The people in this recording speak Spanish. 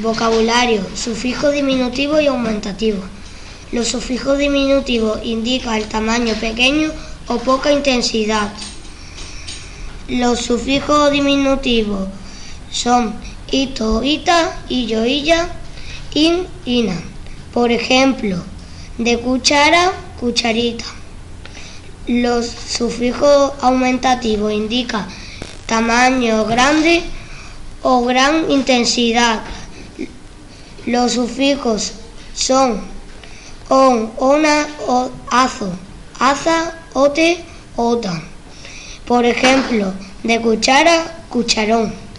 Vocabulario, sufijo diminutivo y aumentativo. Los sufijos diminutivos indican el tamaño pequeño o poca intensidad. Los sufijos diminutivos son ito, ita, illo, illa, in, ina. Por ejemplo, de cuchara, cucharita. Los sufijos aumentativos indican tamaño grande o gran intensidad. Los sufijos son on, ona, o, azo, aza, ote, ota. Por ejemplo, de cuchara, cucharón.